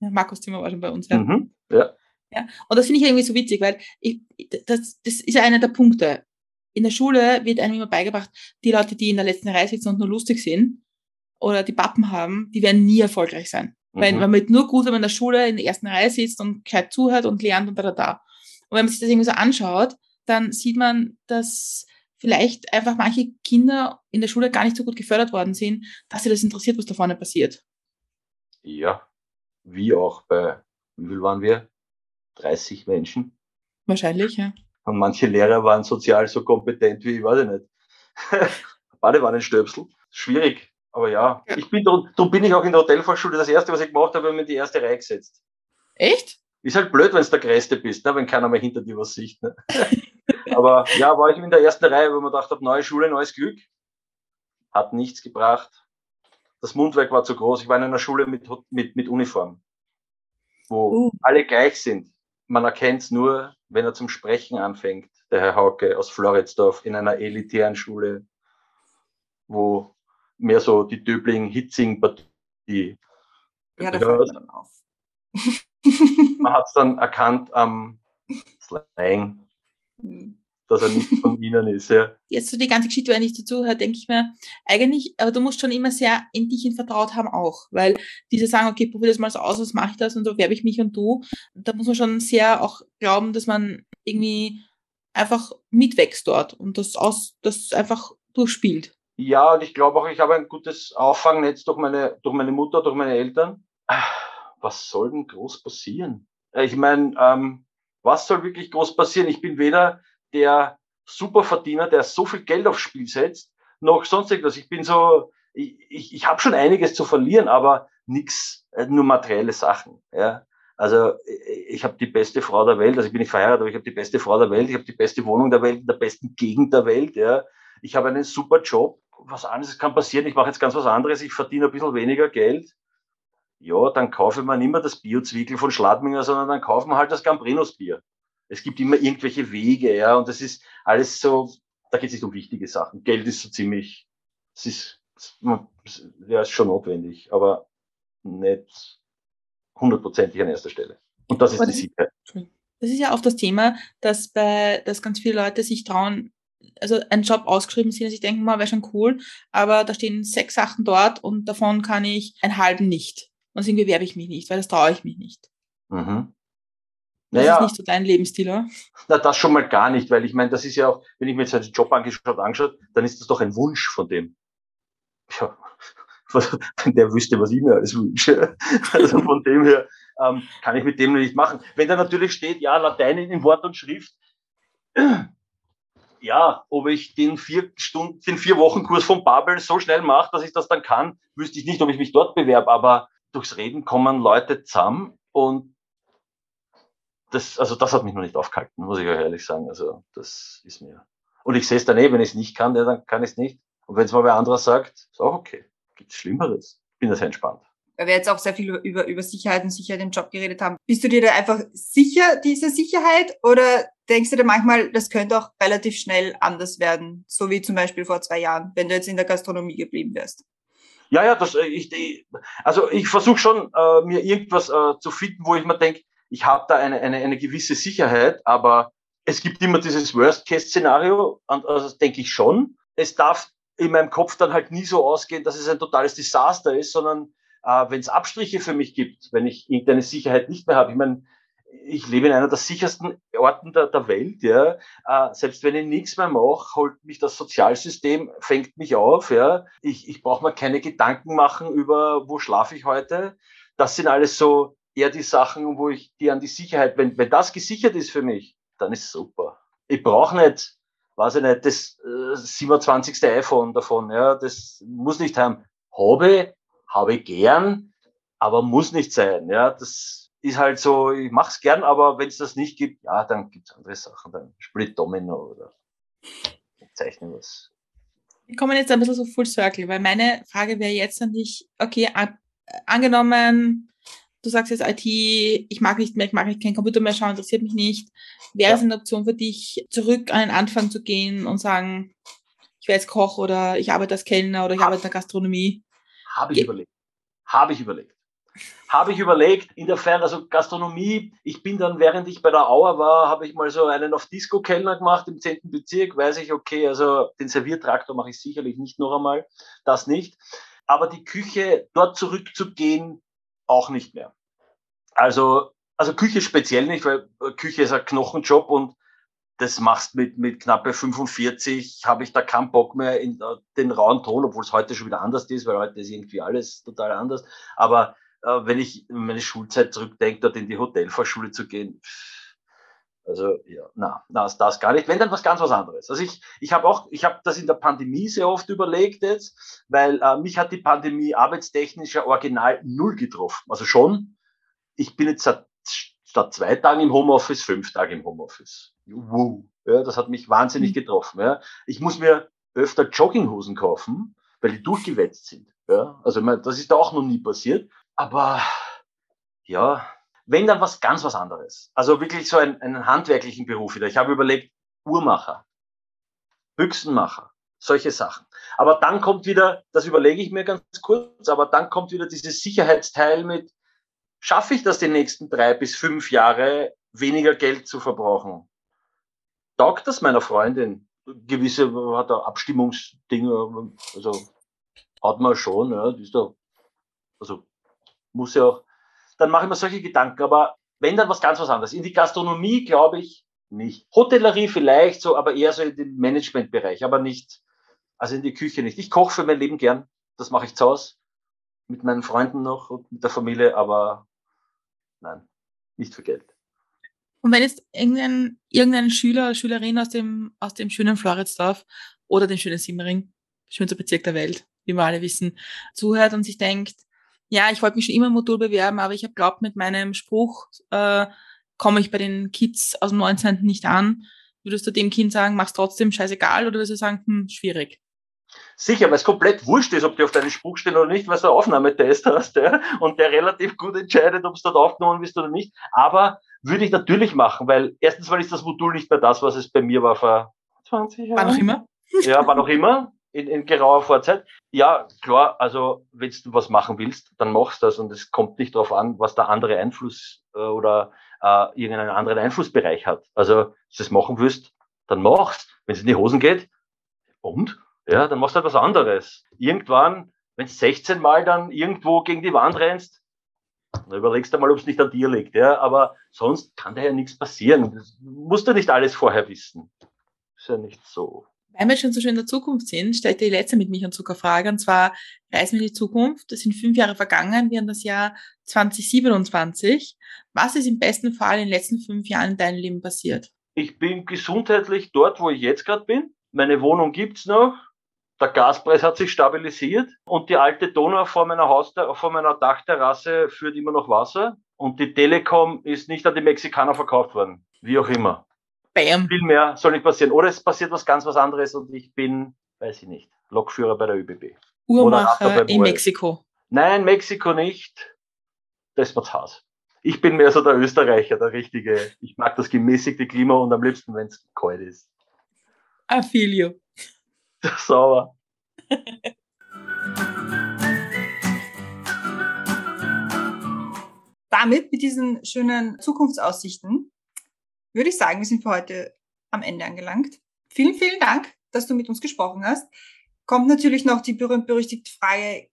Ja, Markus Zimmer war schon bei uns, ja. Mhm, ja. ja. Und das finde ich irgendwie so witzig, weil ich, das, das ist ja einer der Punkte. In der Schule wird einem immer beigebracht, die Leute, die in der letzten Reihe sitzen und nur lustig sind oder die Pappen haben, die werden nie erfolgreich sein. Mhm. Weil man wird nur gut, wenn man in der Schule in der ersten Reihe sitzt und gescheit zuhört und lernt und da, da, da. Und wenn man sich das irgendwie so anschaut, dann sieht man, dass vielleicht einfach manche Kinder in der Schule gar nicht so gut gefördert worden sind, dass sie das interessiert, was da vorne passiert. Ja, wie auch bei, wie viel waren wir? 30 Menschen. Wahrscheinlich, ja. Und manche Lehrer waren sozial so kompetent wie, ich weiß ich nicht. Badewannenstöpsel. Schwierig. Aber ja, ich bin, darum bin ich auch in der Hotelfachschule. Das erste, was ich gemacht habe, habe ich mir in die erste Reihe gesetzt. Echt? Ist halt blöd, wenn du der Größte bist, ne? wenn keiner mehr hinter dir was sieht. Ne? Aber ja, war ich in der ersten Reihe, wo man gedacht habe, neue Schule, neues Glück. Hat nichts gebracht. Das Mundwerk war zu groß. Ich war in einer Schule mit, mit, mit Uniform, wo uh. alle gleich sind. Man erkennt es nur, wenn er zum Sprechen anfängt, der Herr Hauke aus Floridsdorf in einer elitären Schule, wo mehr so die Döbling-Hitzing-Partie. Ja, da fällt man dann auf. man hat es dann erkannt am Slang, hm. Dass er nicht von ihnen ist. Ja. Jetzt so die ganze Geschichte, wenn ich dazu höre, denke ich mir, eigentlich, aber du musst schon immer sehr in dich in vertraut haben auch, weil diese sagen, okay, probier das mal so aus, was mache ich das und so werbe ich mich und du, da muss man schon sehr auch glauben, dass man irgendwie einfach mitwächst dort und das aus, das einfach durchspielt. Ja, und ich glaube auch, ich habe ein gutes Auffangnetz durch meine, durch meine Mutter, durch meine Eltern. Was soll denn groß passieren? Ich meine, ähm, was soll wirklich groß passieren? Ich bin weder der Superverdiener, der so viel Geld aufs Spiel setzt, noch sonst irgendwas. Ich bin so, ich, ich, ich habe schon einiges zu verlieren, aber nichts, äh, nur materielle Sachen. Ja. Also ich habe die beste Frau der Welt, also ich bin nicht verheiratet, aber ich habe die beste Frau der Welt, ich habe die beste Wohnung der Welt, in der besten Gegend der Welt. Ja. Ich habe einen super Job. Was anderes kann passieren. Ich mache jetzt ganz was anderes. Ich verdiene ein bisschen weniger Geld ja, dann kaufe man nicht mehr das Biozwickel von Schladminger, sondern dann kaufen wir halt das Gambrinos Bier. Es gibt immer irgendwelche Wege, ja, und das ist alles so, da geht es nicht um wichtige Sachen. Geld ist so ziemlich, es ist, ja, ist schon notwendig, aber nicht hundertprozentig an erster Stelle. Und das ist aber die Sicherheit. Das ist ja auch das Thema, dass bei, dass ganz viele Leute sich trauen, also einen Job ausgeschrieben sind, dass ich denke mal, wäre schon cool, aber da stehen sechs Sachen dort und davon kann ich einen halben nicht. Und deswegen bewerbe ich mich nicht, weil das traue ich mich nicht. Mhm. Das naja, ist nicht so dein Lebensstil, oder? Na, das schon mal gar nicht, weil ich meine, das ist ja auch, wenn ich mir jetzt einen Job angeschaut, angeschaut, dann ist das doch ein Wunsch von dem. Ja, wenn der wüsste, was ich mir alles wünsche. Also von dem her ähm, kann ich mit dem nicht machen. Wenn da natürlich steht, ja, Latein in Wort und Schrift, ja, ob ich den vier Stunden, den vier Wochen Kurs von Babel so schnell mache, dass ich das dann kann, wüsste ich nicht, ob ich mich dort bewerbe, aber durchs Reden kommen Leute zusammen und das, also das hat mich noch nicht aufgehalten, muss ich euch ehrlich sagen. Also das ist mir. Und ich sehe es dann eh, wenn ich es nicht kann, ja, dann kann ich es nicht. Und wenn es mal wer anderer sagt, ist auch okay. Gibt's Schlimmeres. Bin das entspannt. Weil wir jetzt auch sehr viel über, über Sicherheit und Sicherheit im Job geredet haben. Bist du dir da einfach sicher, diese Sicherheit? Oder denkst du dir manchmal, das könnte auch relativ schnell anders werden? So wie zum Beispiel vor zwei Jahren, wenn du jetzt in der Gastronomie geblieben wärst? Ja, ja, das, äh, ich, ich also ich versuche schon, äh, mir irgendwas äh, zu finden, wo ich mir denke, ich habe da eine, eine, eine gewisse Sicherheit, aber es gibt immer dieses Worst-Case-Szenario, und also denke ich schon. Es darf in meinem Kopf dann halt nie so ausgehen, dass es ein totales Desaster ist, sondern äh, wenn es Abstriche für mich gibt, wenn ich irgendeine Sicherheit nicht mehr habe. Ich meine, ich lebe in einer der sichersten Orten der, der Welt, ja. Äh, selbst wenn ich nichts mehr mache, holt mich das Sozialsystem, fängt mich auf, ja. Ich, ich brauche mir keine Gedanken machen über, wo schlafe ich heute. Das sind alles so eher die Sachen, wo ich die an die Sicherheit, wenn, wenn das gesichert ist für mich, dann ist super. Ich brauche nicht, weiß ich nicht, das äh, 27. iPhone davon, ja. Das muss nicht haben. Habe, habe gern, aber muss nicht sein, ja. Das, ist halt so, ich mach's gern, aber wenn es das nicht gibt, ja, dann gibt's andere Sachen, dann Split Domino oder zeichne was. Wir kommen jetzt ein bisschen so full circle, weil meine Frage wäre jetzt an dich, okay, an, angenommen, du sagst jetzt IT, ich mag nicht mehr, ich mag kein Computer mehr schauen, interessiert mich nicht. Wäre ja. es eine Option für dich, zurück an den Anfang zu gehen und sagen, ich werde jetzt Koch oder ich arbeite als Kellner oder ich Hab, arbeite in der Gastronomie? Habe ich Ge überlegt. Habe ich überlegt habe ich überlegt, insofern, also Gastronomie, ich bin dann, während ich bei der Auer war, habe ich mal so einen auf Disco-Kellner gemacht im 10. Bezirk, weiß ich, okay, also den Serviertraktor mache ich sicherlich nicht noch einmal, das nicht. Aber die Küche, dort zurückzugehen, auch nicht mehr. Also, also Küche speziell nicht, weil Küche ist ein Knochenjob und das machst mit, mit knappe 45, habe ich da keinen Bock mehr in den rauen Ton, obwohl es heute schon wieder anders ist, weil heute ist irgendwie alles total anders. Aber äh, wenn ich meine Schulzeit zurückdenke, dort in die Hotelfachschule zu gehen, also ja, na, na, ist das gar nicht. Wenn dann was ganz was anderes. Also ich, ich habe auch, ich habe das in der Pandemie sehr oft überlegt jetzt, weil äh, mich hat die Pandemie arbeitstechnisch ja original null getroffen. Also schon, ich bin jetzt seit, statt zwei Tagen im Homeoffice, fünf Tage im Homeoffice. Wow. Ja, das hat mich wahnsinnig mhm. getroffen. Ja. Ich muss mir öfter Jogginghosen kaufen, weil die durchgewetzt sind. Ja. Also das ist da auch noch nie passiert. Aber ja, wenn dann was ganz was anderes. Also wirklich so einen, einen handwerklichen Beruf wieder. Ich habe überlegt, Uhrmacher, Büchsenmacher, solche Sachen. Aber dann kommt wieder, das überlege ich mir ganz kurz, aber dann kommt wieder dieses Sicherheitsteil mit, schaffe ich das die nächsten drei bis fünf Jahre, weniger Geld zu verbrauchen? Taugt das meiner Freundin? Gewisse hat er Abstimmungsdinge, also hat man schon, ja, die ist da, also muss ja auch dann mache ich mir solche Gedanken. Aber wenn dann was ganz was anderes. In die Gastronomie glaube ich nicht. Hotellerie vielleicht so, aber eher so in den Managementbereich, aber nicht, also in die Küche nicht. Ich koche für mein Leben gern. Das mache ich zu Hause. Mit meinen Freunden noch und mit der Familie, aber nein, nicht für Geld. Und wenn jetzt irgendein, irgendein Schüler Schülerin aus dem, aus dem schönen Floridsdorf oder dem schönen Simmering, schönster Bezirk der Welt, wie wir alle wissen, zuhört und sich denkt, ja, ich wollte mich schon immer im Modul bewerben, aber ich habe glaubt, mit meinem Spruch äh, komme ich bei den Kids aus dem 19. nicht an. Würdest du dem Kind sagen, mach's trotzdem scheißegal oder würdest du sagen, hm, schwierig? Sicher, weil es komplett wurscht ist, ob die auf deinen Spruch stehen oder nicht, weil du einen Aufnahmetest hast ja, und der relativ gut entscheidet, ob es dort aufgenommen bist oder nicht. Aber würde ich natürlich machen, weil erstens mal ist das Modul nicht mehr das, was es bei mir war vor 20 Jahren. War noch immer? Ja, war noch immer in, in gerauer Vorzeit. Ja, klar, also wenn du was machen willst, dann machst du das und es kommt nicht darauf an, was der andere Einfluss äh, oder äh, irgendeinen anderen Einflussbereich hat. Also, wenn du das machen willst, dann machst. Wenn es in die Hosen geht, und? Ja, dann machst du halt was anderes. Irgendwann, wenn du 16 Mal dann irgendwo gegen die Wand rennst, dann überlegst du mal, ob es nicht an dir liegt. Ja, aber sonst kann da ja nichts passieren. Das musst du nicht alles vorher wissen. Ist ja nicht so. Weil wir schon so schön in der Zukunft sind, stellt die letzte mit mich und Zucker Frage, und zwar reisen wir in die Zukunft. Das sind fünf Jahre vergangen, wir haben das Jahr 2027. Was ist im besten Fall in den letzten fünf Jahren in deinem Leben passiert? Ich bin gesundheitlich dort, wo ich jetzt gerade bin. Meine Wohnung gibt's noch. Der Gaspreis hat sich stabilisiert und die alte Donau vor meiner Haus, vor meiner Dachterrasse führt immer noch Wasser und die Telekom ist nicht an die Mexikaner verkauft worden. Wie auch immer. Bam. Viel mehr soll nicht passieren. Oder es passiert was ganz was anderes und ich bin, weiß ich nicht, Lokführer bei der ÖBB. Uhrmacher in Mexiko. Nein, Mexiko nicht. Das war's Haus. Ich bin mehr so der Österreicher, der richtige. Ich mag das gemäßigte Klima und am liebsten, wenn es kalt ist. You. Sauer. Damit, mit diesen schönen Zukunftsaussichten, würde ich sagen, wir sind für heute am Ende angelangt. Vielen, vielen Dank, dass du mit uns gesprochen hast. Kommt natürlich noch die berühmt-berüchtigte Frage,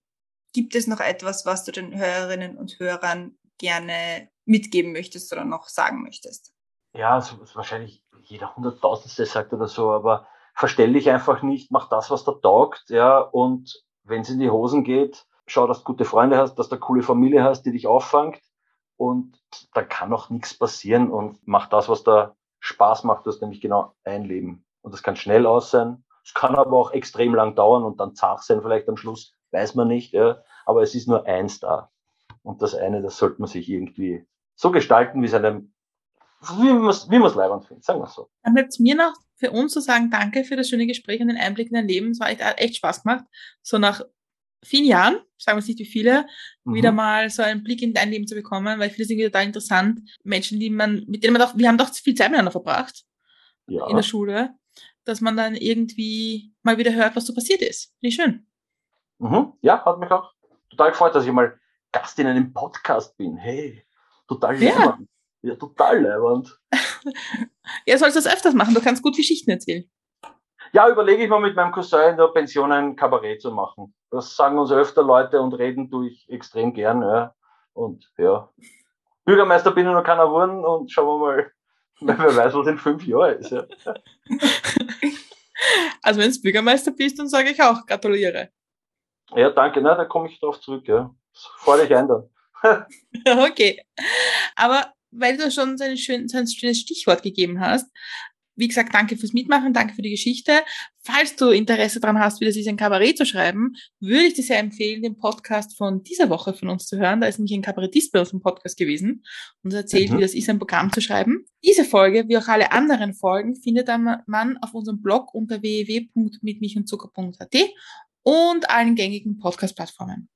gibt es noch etwas, was du den Hörerinnen und Hörern gerne mitgeben möchtest oder noch sagen möchtest? Ja, also wahrscheinlich jeder Hunderttausendste sagt oder so, aber verstell dich einfach nicht, mach das, was da taugt, ja, und wenn es in die Hosen geht, schau, dass du gute Freunde hast, dass du eine coole Familie hast, die dich auffangt und da kann auch nichts passieren und mach das, was da Spaß macht, das nämlich genau ein Leben. Und das kann schnell aus sein, es kann aber auch extrem lang dauern und dann zart sein vielleicht am Schluss, weiß man nicht, ja. aber es ist nur eins da. Und das eine, das sollte man sich irgendwie so gestalten, wie es einem, wie man es leibend findet, sagen wir so. Dann bleibt es mir noch für uns zu sagen, danke für das schöne Gespräch und den Einblick in dein Leben. Es war echt, echt Spaß gemacht. So nach vielen Jahren, sagen wir nicht wie viele, mhm. wieder mal so einen Blick in dein Leben zu bekommen, weil viele sind total interessant. Menschen, die man, mit denen man doch, wir haben doch viel Zeit miteinander verbracht ja. in der Schule, dass man dann irgendwie mal wieder hört, was so passiert ist. Finde ich schön. Mhm. Ja, hat mich auch total gefreut, dass ich mal Gast in einem Podcast bin. Hey, total ja. Ja, total leibend. ja, sollst du das öfters machen. Du kannst gut Geschichten erzählen. Ja, überlege ich mal mit meinem Cousin in der Pension ein Kabarett zu machen. Das sagen uns öfter Leute und reden tue ich extrem gern. Ja. Und ja, Bürgermeister bin ich noch keiner geworden und schauen wir mal, Wer weiß, was in fünf Jahren ist. Ja. Also wenn du Bürgermeister bist, dann sage ich auch, gratuliere. Ja, danke. Na, da komme ich drauf zurück. Ja. Freue dich ein dann. okay. Aber weil du schon so ein schönes Stichwort gegeben hast, wie gesagt, danke fürs Mitmachen, danke für die Geschichte. Falls du Interesse daran hast, wie das ist, ein Kabarett zu schreiben, würde ich dir sehr empfehlen, den Podcast von dieser Woche von uns zu hören. Da ist nämlich ein Kabarettist bei uns im Podcast gewesen und erzählt, mhm. wie das ist, ein Programm zu schreiben. Diese Folge, wie auch alle anderen Folgen, findet man auf unserem Blog unter www.mitmichundzucker.at und allen gängigen Podcast-Plattformen.